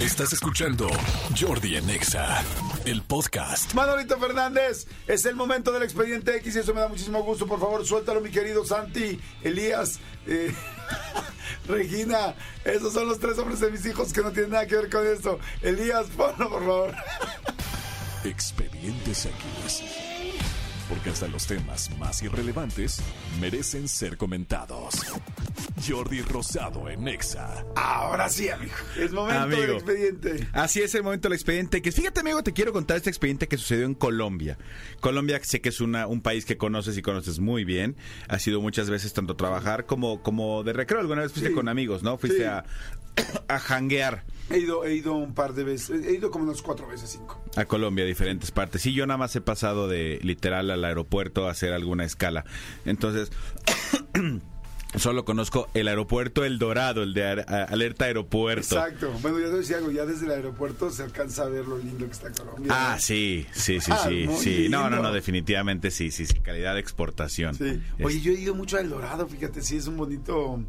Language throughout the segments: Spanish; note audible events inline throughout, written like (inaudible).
Estás escuchando Jordi en Exa, el podcast. Manolito Fernández, es el momento del expediente X y eso me da muchísimo gusto. Por favor, suéltalo, mi querido Santi, Elías, eh, (laughs) Regina. Esos son los tres hombres de mis hijos que no tienen nada que ver con esto. Elías, ponlo, por favor. (laughs) Expedientes X. Porque hasta los temas más irrelevantes merecen ser comentados. Jordi Rosado en Exa. Ahora sí, amigo. Es momento del expediente. Así es el momento del expediente. Que fíjate, amigo, te quiero contar este expediente que sucedió en Colombia. Colombia, sé que es una, un país que conoces y conoces muy bien. Ha sido muchas veces tanto trabajar como, como de recreo. Alguna vez fuiste Sí. con amigos, ¿no? Fuiste Sí. a, a janguear He ido, he ido un par de veces. He ido como unas cuatro veces, cinco. a Colombia, a diferentes partes. Sí, yo nada más he pasado de literal al aeropuerto a hacer alguna escala. Entonces. Solo conozco el aeropuerto El Dorado, el de a- Alerta Aeropuerto. Exacto. Bueno, ya te decía algo. Ya desde el aeropuerto se alcanza a ver lo lindo que está Colombia. Ah, ¿no? sí, sí, sí, Ah, sí, sí. No, no, no, definitivamente sí, sí, sí. Calidad de exportación. Sí. Oye, yo he ido mucho al Dorado, fíjate, sí, es un bonito...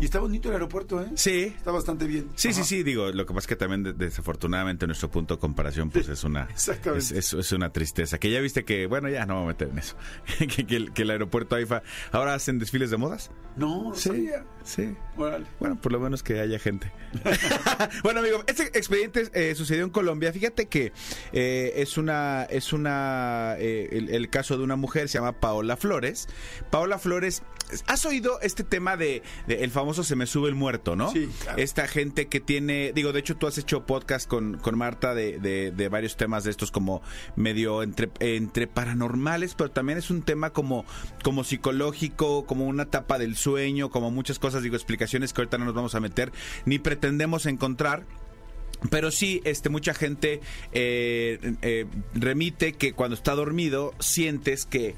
Y está bonito el aeropuerto, ¿eh? Sí. Está bastante bien. Sí, sí, Ajá. sí, digo, lo que pasa es que también de- desafortunadamente nuestro punto de comparación pues es una es, es- es una tristeza, que ya viste que, bueno, ya no me voy a meter en eso, (laughs) que, que el, que el aeropuerto AIFA ahora hacen desfiles de modas. No, sabía. sí. Órale. Bueno, por lo menos que haya gente. (laughs) (laughs) bueno, amigo, este expediente eh, sucedió en Colombia. Fíjate que eh, es una, es una, eh, el, el caso de una mujer se llama Paola Flores. Paola Flores, ¿has oído este tema de, de el famoso se me sube el muerto, no? Sí, claro. Esta gente que tiene, digo, de hecho tú has hecho podcast con, con Marta de, de- de varios temas de estos como medio entre, entre paranormales, pero también es un tema como, como psicológico, como una etapa del sueño, como muchas cosas, digo, explicaciones que ahorita no nos vamos a meter, ni pretendemos encontrar. Pero sí, este, mucha gente eh, eh, remite que cuando está dormido sientes que,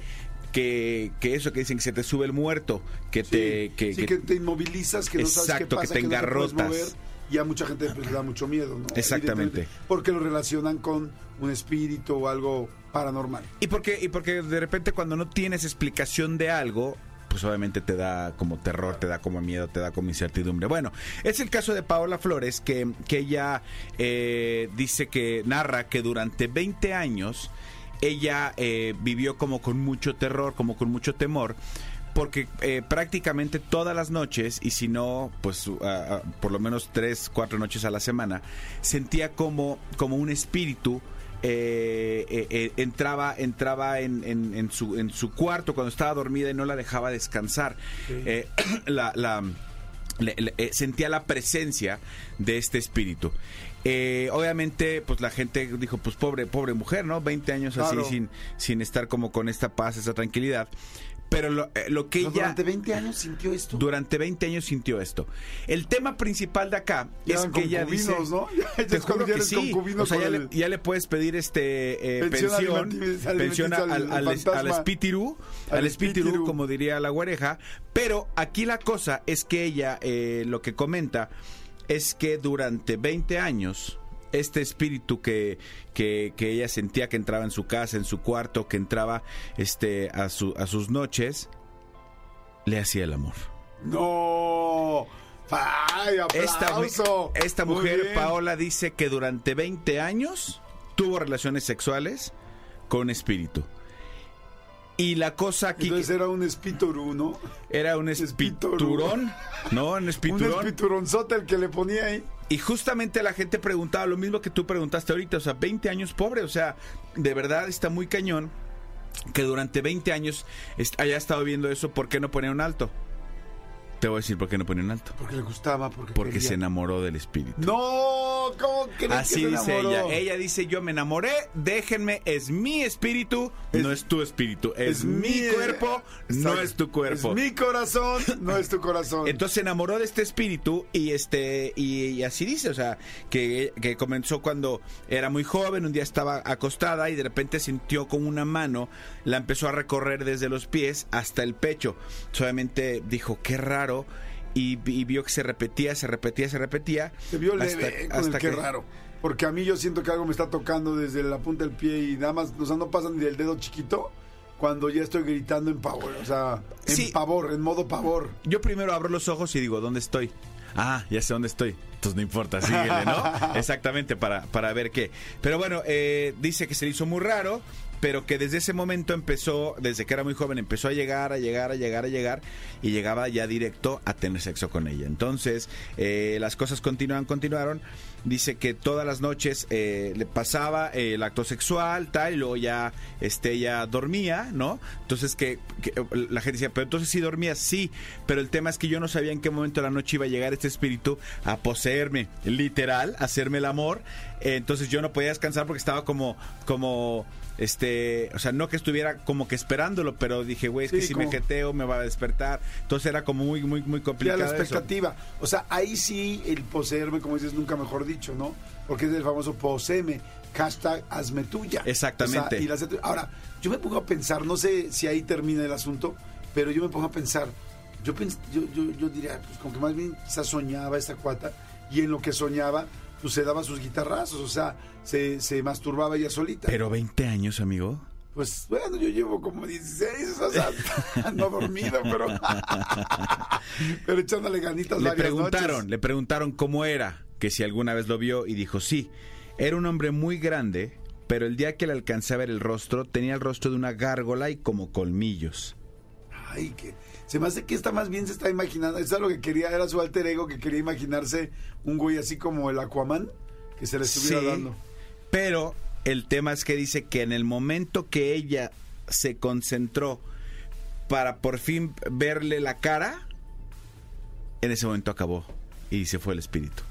que, que eso que dicen que se te sube el muerto, que te... Que, sí, que- que te inmovilizas, que no sabes qué Exacto, que pasa, te no engarrotas. y a mucha gente pues, le da mucho miedo, ¿no? Exactamente. Porque lo relacionan con un espíritu o algo paranormal. Y porque, y porque de repente cuando no tienes explicación de algo, pues obviamente te da como terror, te da como miedo, te da como incertidumbre. Bueno, es el caso de Paola Flores, que, que ella eh, dice que narra que durante 20 años ella eh, vivió como con mucho terror, como con mucho temor. Porque eh, prácticamente todas las noches, y si no, pues uh, uh, por lo menos tres, cuatro noches a la semana, sentía como, como un espíritu eh, eh, eh, entraba entraba en, en- en su, en su cuarto cuando estaba dormida y no la dejaba descansar. (clears throat) La, la- le- le- eh, sentía la presencia de este espíritu. Eh, obviamente, pues la gente dijo, pues pobre, pobre mujer, ¿no? 20 años Claro. así sin, sin estar como con esta paz, esta tranquilidad. Pero lo, eh, lo que ella Durante 20 años sintió esto. durante 20 años sintió esto. El tema principal de acá Ya es que ella dice, ¿no? (laughs) Ya- te juro que sí. O sea, ya, el- le, ya le puedes pedir este eh, Pensión pensión, al, al, al al, espíritu, Al espíritu. como diría la guareja. Pero aquí la cosa es que ella eh, lo que comenta es que durante 20 años este espíritu que, que, que ella sentía que entraba en su casa, en su cuarto, que entraba este a, su, a sus noches, le hacía el amor. No. ¡Ay, Esta, aplauso! esta mujer. Paola, dice que durante 20 años tuvo relaciones sexuales con espíritu. Y la cosa aquí Entonces era un espíritu, ¿no? era un espiturón, ¿no? Un Un espiturón. espituronzote el que le ponía ahí. Y justamente la gente preguntaba lo mismo que tú preguntaste ahorita, o sea, 20 años pobre, o sea, de verdad está muy cañón que durante 20 años haya estado viendo eso, ¿por qué no ponía un alto? Te voy a decir por qué no ponía un alto. Porque le gustaba, porque Porque quería. se enamoró del espíritu. No, ¿cómo crees Así que se dice enamoró? ella. Ella dice, yo me enamoré, déjenme, es mi espíritu, Es- no es tu espíritu. Es, mi cuerpo, no es tu cuerpo. Es mi corazón, no es tu corazón. Entonces se enamoró de este espíritu y este y, y así dice, o sea, que, que comenzó cuando era muy joven, un día estaba acostada y de repente sintió como una mano, la empezó a recorrer desde los pies hasta el pecho. Solamente dijo, qué raro. Y, y vio que se repetía, se repetía, se repetía. Se vio hasta- leve con hasta que- raro. Porque a mí yo siento que algo me está tocando desde la punta del pie y nada más, o sea, no pasa ni del dedo chiquito cuando ya estoy gritando en pavor, o sea, en Sí. pavor, en modo pavor. Yo primero abro los ojos y digo, ¿dónde estoy? Ah, ya sé dónde estoy. Entonces no importa, síguele, ¿no? (laughs) Exactamente, para, para ver qué. Pero bueno, eh, dice que se le hizo muy raro, pero que desde ese momento empezó, desde que era muy joven, empezó a llegar, a llegar, a llegar, a llegar, y llegaba ya directo a tener sexo con ella. Entonces, eh, las cosas continuaron, continuaron. Dice que todas las noches eh, le pasaba el acto sexual, tal, y luego ya este, ella dormía, ¿no? Entonces que, que la gente decía, pero entonces sí dormía, sí, pero el tema es que yo no sabía en qué momento de la noche iba a llegar este espíritu a poseerme, literal, a hacerme el amor. Entonces yo no podía descansar porque estaba como, como este, o sea, no que estuviera como que esperándolo, pero dije, güey, es que si como- me jeteo me va a despertar. Entonces era como muy, muy, muy Ya complicado. la eso. expectativa. O sea, ahí sí el poseerme, como dices, nunca mejor dicho, ¿no? Porque es el famoso poseeme, hashtag hazme tuya. Exactamente. O sea, y la. Ahora, yo me pongo a pensar, no sé si ahí termina el asunto, pero yo me pongo a pensar, yo, pens- yo, yo, yo diría, pues como que más bien quizás soñaba esta cuata, y en lo que soñaba, pues se daba sus guitarrazos, o sea, se, se masturbaba ella solita. Pero 20 años, amigo. Pues bueno, yo llevo como 16, o sea, (laughs) no dormido, pero, (laughs) pero echándole ganitas Le preguntaron, noches. le preguntaron cómo era, que si alguna vez lo vio y dijo sí. Era un hombre muy grande, pero el día que le alcancé a ver el rostro, tenía el rostro de una gárgola y como colmillos. Ay, que se me hace que esta más bien se está imaginando, eso es lo que quería, era su alter ego que quería imaginarse un güey así como el Aquaman, que se le estuviera Sí, dando. Pero el tema es que dice que en el momento que ella se concentró para por fin verle la cara, en ese momento acabó y se fue el espíritu.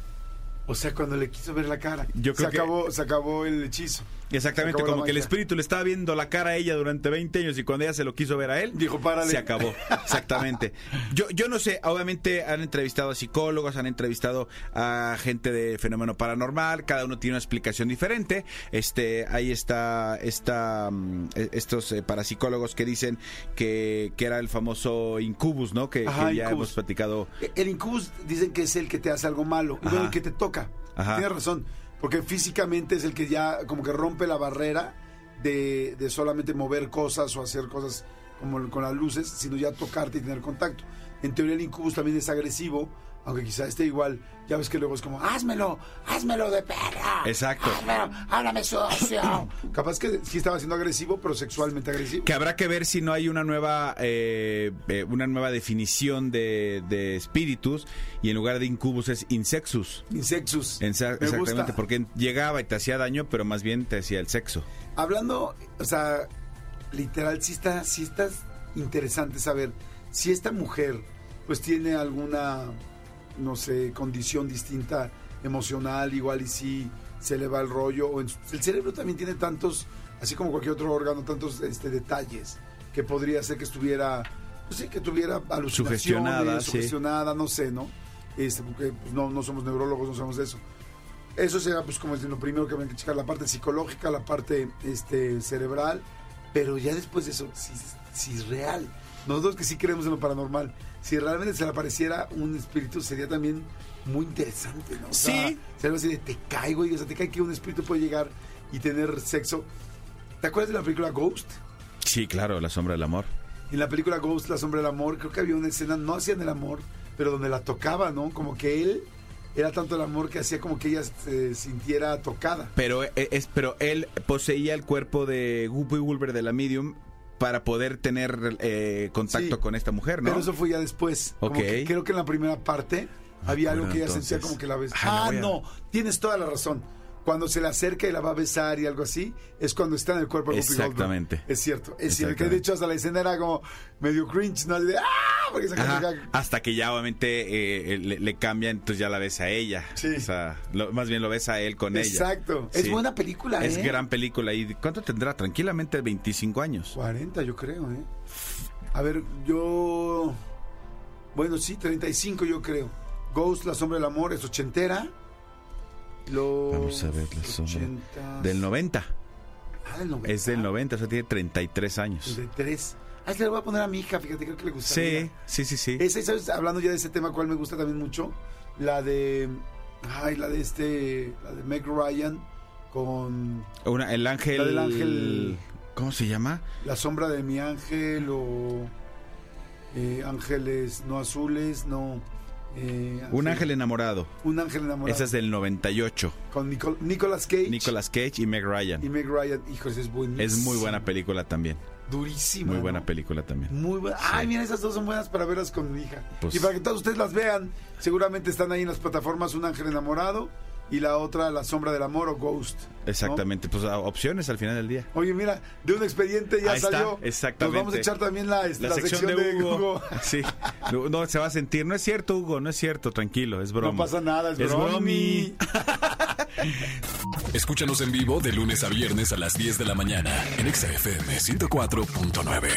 O sea, cuando le quiso ver la cara, Yo creo se, que- acabó, se acabó el hechizo. Exactamente, como que el espíritu le estaba viendo la cara a ella durante 20 años y cuando ella se lo quiso ver a él, Dijo, "Párale". se acabó. Exactamente. Yo, yo no sé, obviamente han entrevistado a psicólogos, han entrevistado a gente de fenómeno paranormal, cada uno tiene una explicación diferente. Este, ahí está, está mm, e- estos eh, parapsicólogos que dicen que, que era el famoso incubus, ¿no? Que, ya incubus. hemos platicado. El incubus dicen que es el que te hace algo malo, bueno, el que te toca. Ajá. Tienes razón, porque físicamente es el que ya como que rompe la barrera de, de solamente mover cosas o hacer cosas como con las luces, sino ya tocarte y tener contacto. En teoría el incubus también es agresivo, aunque quizá esté igual, ya ves que luego es como, házmelo, házmelo de perra. Exacto. Házmelo, háblame sucio. (coughs) Capaz que sí estaba siendo agresivo, pero sexualmente agresivo. Que habrá que ver si no hay una nueva eh, eh, una nueva definición de, de espíritus y en lugar de incubus es insexus. Insexus. Ensa- Me exactamente, gusta. porque llegaba y te hacía daño, pero más bien te hacía el sexo. Hablando, o sea, literal, sí está, sí está interesante saber si esta mujer pues tiene alguna, no sé, condición distinta emocional, igual y si se le va el rollo, o en el cerebro también tiene tantos, así como cualquier otro órgano, tantos este, detalles que podría ser que estuviera, pues sí, que tuviera alucinaciones, Sugestionada, sí. sugestionada, no sé, ¿no? Este, porque pues, no, no somos neurólogos, no sabemos de eso. Eso será, pues, como lo primero que habría que checar, la parte psicológica, la parte este, cerebral, pero ya después de eso, si, si es real, nosotros que sí creemos en lo paranormal, si realmente se le apareciera un espíritu, sería también muy interesante, ¿no? O sea, Sí. sería así de, te caigo, y o sea, te cae que un espíritu puede llegar y tener sexo. ¿Te acuerdas de la película Ghost? Sí, claro, la sombra del amor. En la película Ghost, La Sombra del Amor, creo que había una escena, no hacían el amor, pero donde la tocaba, ¿no? Como que él era tanto el amor que hacía como que ella se sintiera tocada. Pero eh, es pero él poseía el cuerpo de Guppy Wolver de la medium para poder tener eh, contacto Sí. con esta mujer, ¿no? Pero eso fue ya después. Como Ok. que creo que en la primera parte Ah, había algo que ella entonces. sentía como que la ves. Ah, Ah, a- no, tienes toda la razón. Cuando se le acerca y la va a besar y algo así, es cuando está en el cuerpo de Goldberg. Exactamente. Es cierto. Es cierto. Que de hecho hasta la escena era como medio cringe, ¿no? De, ¡ah! Porque se Ajá, hasta que ya obviamente eh, le, le cambian, entonces ya la ves a ella. Sí. O sea, lo- más bien lo ves a él con ella. Exacto. Es Sí. buena película, Es ¿eh? gran película. ¿Y cuánto tendrá? Tranquilamente 25 años. 40, yo creo, ¿eh? A ver, yo. Bueno, sí, 35, yo creo. Ghost, La Sombra del Amor, es ochentera. Los Vamos a ver la sombra. 80s. Del 90. Ah, del 90. Es del 90, o sea, tiene 33 años. 33. Ah, se le voy a poner a mi hija, fíjate, creo que le gustaría. Sí, sí, sí, sí. Esa, ¿sabes? Hablando ya de ese tema, ¿cuál me gusta también mucho? La de. Ay, la de este. La de Meg Ryan con Una, el ángel. La del ángel- ¿Cómo se llama? La sombra de mi ángel o. eh, ángeles no azules, no. Eh, Un sí. ángel enamorado. Un ángel enamorado. Esa es del 98. Con Nicol- Nicolas Cage. Nicolas Cage y Meg Ryan. Y Meg Ryan. Hijos, es buenísimo. Es muy buena película también. Durísima. Muy buena ¿no? película también. Muy buena. Ay, mira, esas dos son buenas para verlas con mi hija. Pues- y para que todos ustedes las vean, seguramente están ahí en las plataformas Un Ángel Enamorado y la otra La Sombra del Amor o Ghost. ¿no? Exactamente. Pues opciones al final del día. Oye, mira, de un expediente ya Ahí está, salió. exactamente. Nos vamos a echar también la, La, sección, de Hugo. (laughs) Sí. No, no, se va a sentir. No es cierto, Hugo. No es cierto. Tranquilo. Es broma. No pasa nada, es, Es bromi. bromi. (laughs) Escúchanos en vivo de lunes a viernes a las 10 de la mañana en Exa FM 104.9.